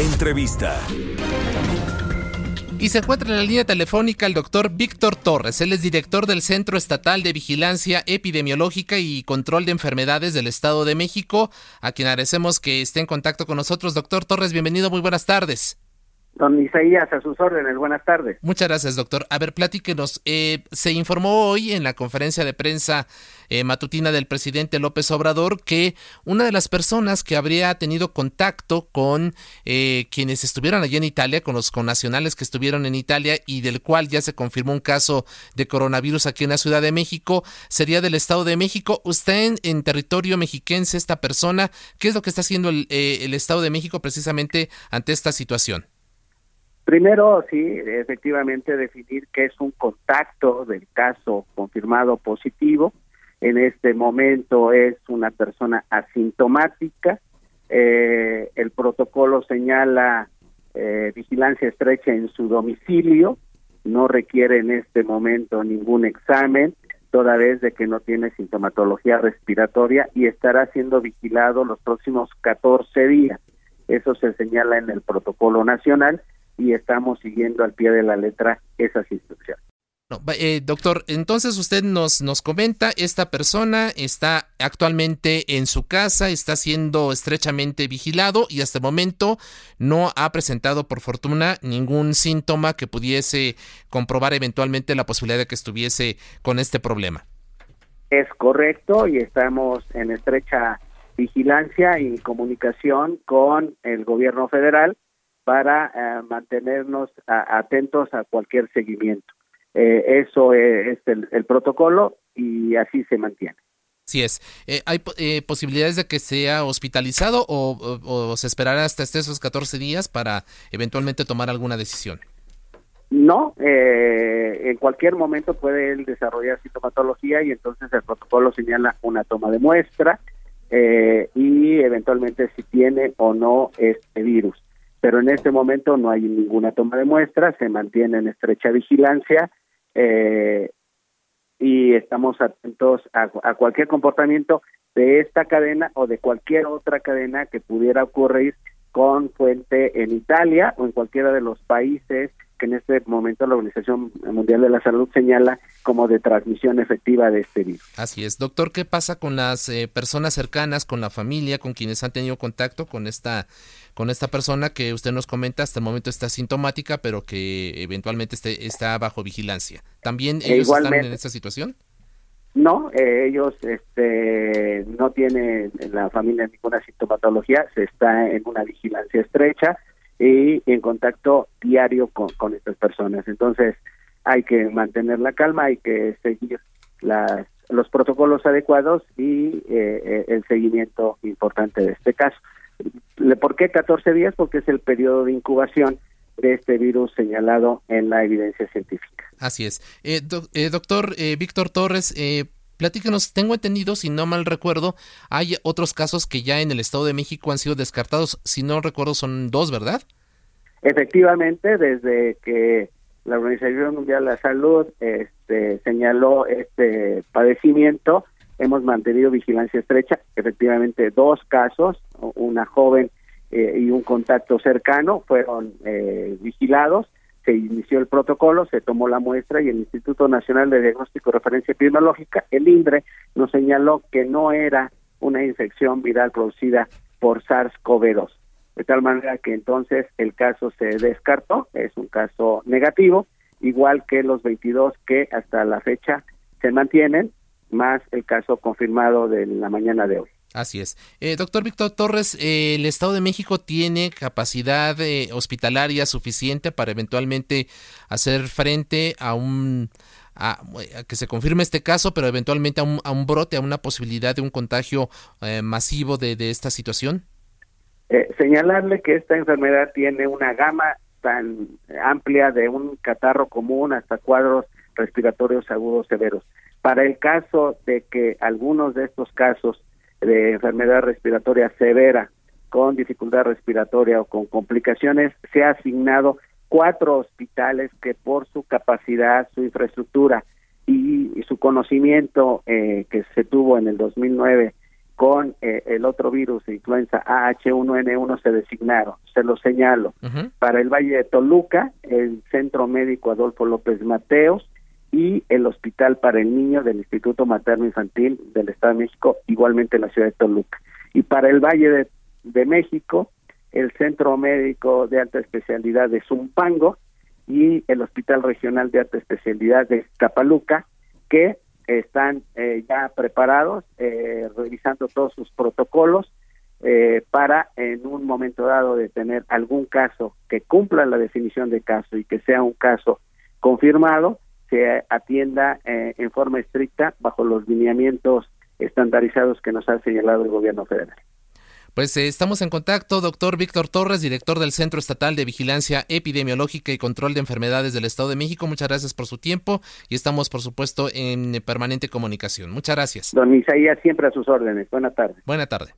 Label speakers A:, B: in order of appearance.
A: Entrevista.
B: Y se encuentra en la línea telefónica el doctor Víctor Torres. Él es director del Centro Estatal de Vigilancia Epidemiológica y Control de Enfermedades del Estado de México, a quien agradecemos que esté en contacto con nosotros. Doctor Torres, bienvenido, muy buenas tardes.
C: Don Isaías, a sus órdenes, buenas tardes.
B: Muchas gracias, doctor. A ver, platíquenos. Eh, se informó hoy en la conferencia de prensa eh, matutina del presidente López Obrador que una de las personas que habría tenido contacto con eh, quienes estuvieron allí en Italia, con los connacionales que estuvieron en Italia y del cual ya se confirmó un caso de coronavirus aquí en la Ciudad de México, sería del Estado de México. Usted en, territorio mexiquense, esta persona, ¿qué es lo que está haciendo el, el Estado de México precisamente ante esta situación?
C: Primero, sí, efectivamente definir qué es un contacto del caso confirmado positivo. En este momento es una persona asintomática. Eh, el protocolo señala eh, vigilancia estrecha en su domicilio. No requiere en este momento ningún examen, toda vez de que no tiene sintomatología respiratoria y estará siendo vigilado los próximos 14 días. Eso se señala en el protocolo nacional y estamos siguiendo al pie de la letra esas instrucciones.
B: No, eh, doctor, entonces usted nos, nos comenta, esta persona está actualmente en su casa, está siendo estrechamente vigilado y hasta el momento no ha presentado, por fortuna, ningún síntoma que pudiese comprobar eventualmente la posibilidad de que estuviese con este problema.
C: Es correcto y estamos en estrecha vigilancia y comunicación con el gobierno federal para eh, mantenernos a, atentos a cualquier seguimiento. Eh, eso es el, el, protocolo y así se mantiene.
B: Así es. Eh, ¿Hay posibilidades de que sea hospitalizado o, o, o, se esperará hasta esos 14 días para eventualmente tomar alguna decisión?
C: No, en cualquier momento puede él desarrollar sintomatología y entonces el protocolo señala una toma de muestra y eventualmente si tiene o no este virus pero en este momento no hay ninguna toma de muestras, se mantiene en estrecha vigilancia eh, y estamos atentos a, a, cualquier comportamiento de esta cadena o de cualquier otra cadena que pudiera ocurrir con fuente en Italia o en cualquiera de los países que en este momento la Organización Mundial de la Salud señala como de transmisión efectiva de este virus.
B: Así es. Doctor, ¿qué pasa con las eh, personas cercanas, con la familia, con quienes han tenido contacto con esta, con esta persona que usted nos comenta hasta el momento está sintomática, pero que eventualmente esté, está bajo vigilancia? ¿También ellos están en esta situación?
C: No, eh, ellos este, no tienen en la familia ninguna sintomatología, se está en una vigilancia estrecha y en contacto diario con, con estas personas. Entonces, hay que mantener la calma, hay que seguir las, los protocolos adecuados y eh, el seguimiento importante de este caso. ¿Por qué 14 días? Porque es el periodo de incubación de este virus señalado en la evidencia científica.
B: Así es. Eh, do, eh, doctor eh, Víctor Torres, eh, platícanos, tengo entendido, si no mal recuerdo, hay otros casos que ya en el Estado de México han sido descartados, si no recuerdo son dos, ¿verdad?
C: Efectivamente, desde que la Organización Mundial de la Salud este, señaló este padecimiento, hemos mantenido vigilancia estrecha, efectivamente dos casos, una joven eh, y un contacto cercano fueron eh, vigilados, se inició el protocolo, se tomó la muestra y el Instituto Nacional de Diagnóstico y Referencia Epidemiológica, el INDRE, nos señaló que no era una infección viral producida por SARS-CoV-2. De tal manera que entonces el caso se descartó, es un caso negativo, igual que los 22 que hasta la fecha se mantienen, más el caso confirmado de la mañana de hoy.
B: Así es. Eh, doctor Víctor Torres, eh, ¿el Estado de México tiene capacidad eh, hospitalaria suficiente para eventualmente hacer frente a un... A, que se confirme este caso, pero eventualmente a un, a un brote, a una posibilidad de un contagio eh, masivo de, de, esta situación?
C: Señalarle que esta enfermedad tiene una gama tan amplia de un catarro común hasta cuadros respiratorios agudos severos. Para el caso de que algunos de estos casos de enfermedad respiratoria severa con dificultad respiratoria o con complicaciones, se ha asignado cuatro hospitales que por su capacidad, su infraestructura y, su conocimiento eh, que se tuvo en el 2009 con eh, el otro virus de influenza AH1N1 se designaron, se lo señalo. Para el Valle de Toluca, el Centro Médico Adolfo López Mateos y el Hospital para el Niño del Instituto Materno Infantil del Estado de México, igualmente en la ciudad de Toluca. Y para el Valle de, de México, el Centro Médico de Alta Especialidad de Zumpango y el Hospital Regional de Alta Especialidad de Tapaluca, que están eh, ya preparados, eh, revisando todos sus protocolos eh, para en un momento dado de tener algún caso que cumpla la definición de caso y que sea un caso confirmado, se atienda en forma estricta bajo los lineamientos estandarizados que nos ha señalado el gobierno federal.
B: Pues eh, estamos en contacto, doctor Víctor Torres, director del Centro Estatal de Vigilancia Epidemiológica y Control de Enfermedades del Estado de México. Muchas gracias por su tiempo y estamos, por supuesto, en permanente comunicación. Muchas gracias.
C: Don Isaías, siempre a sus órdenes. Buena tarde.
B: Buena tarde.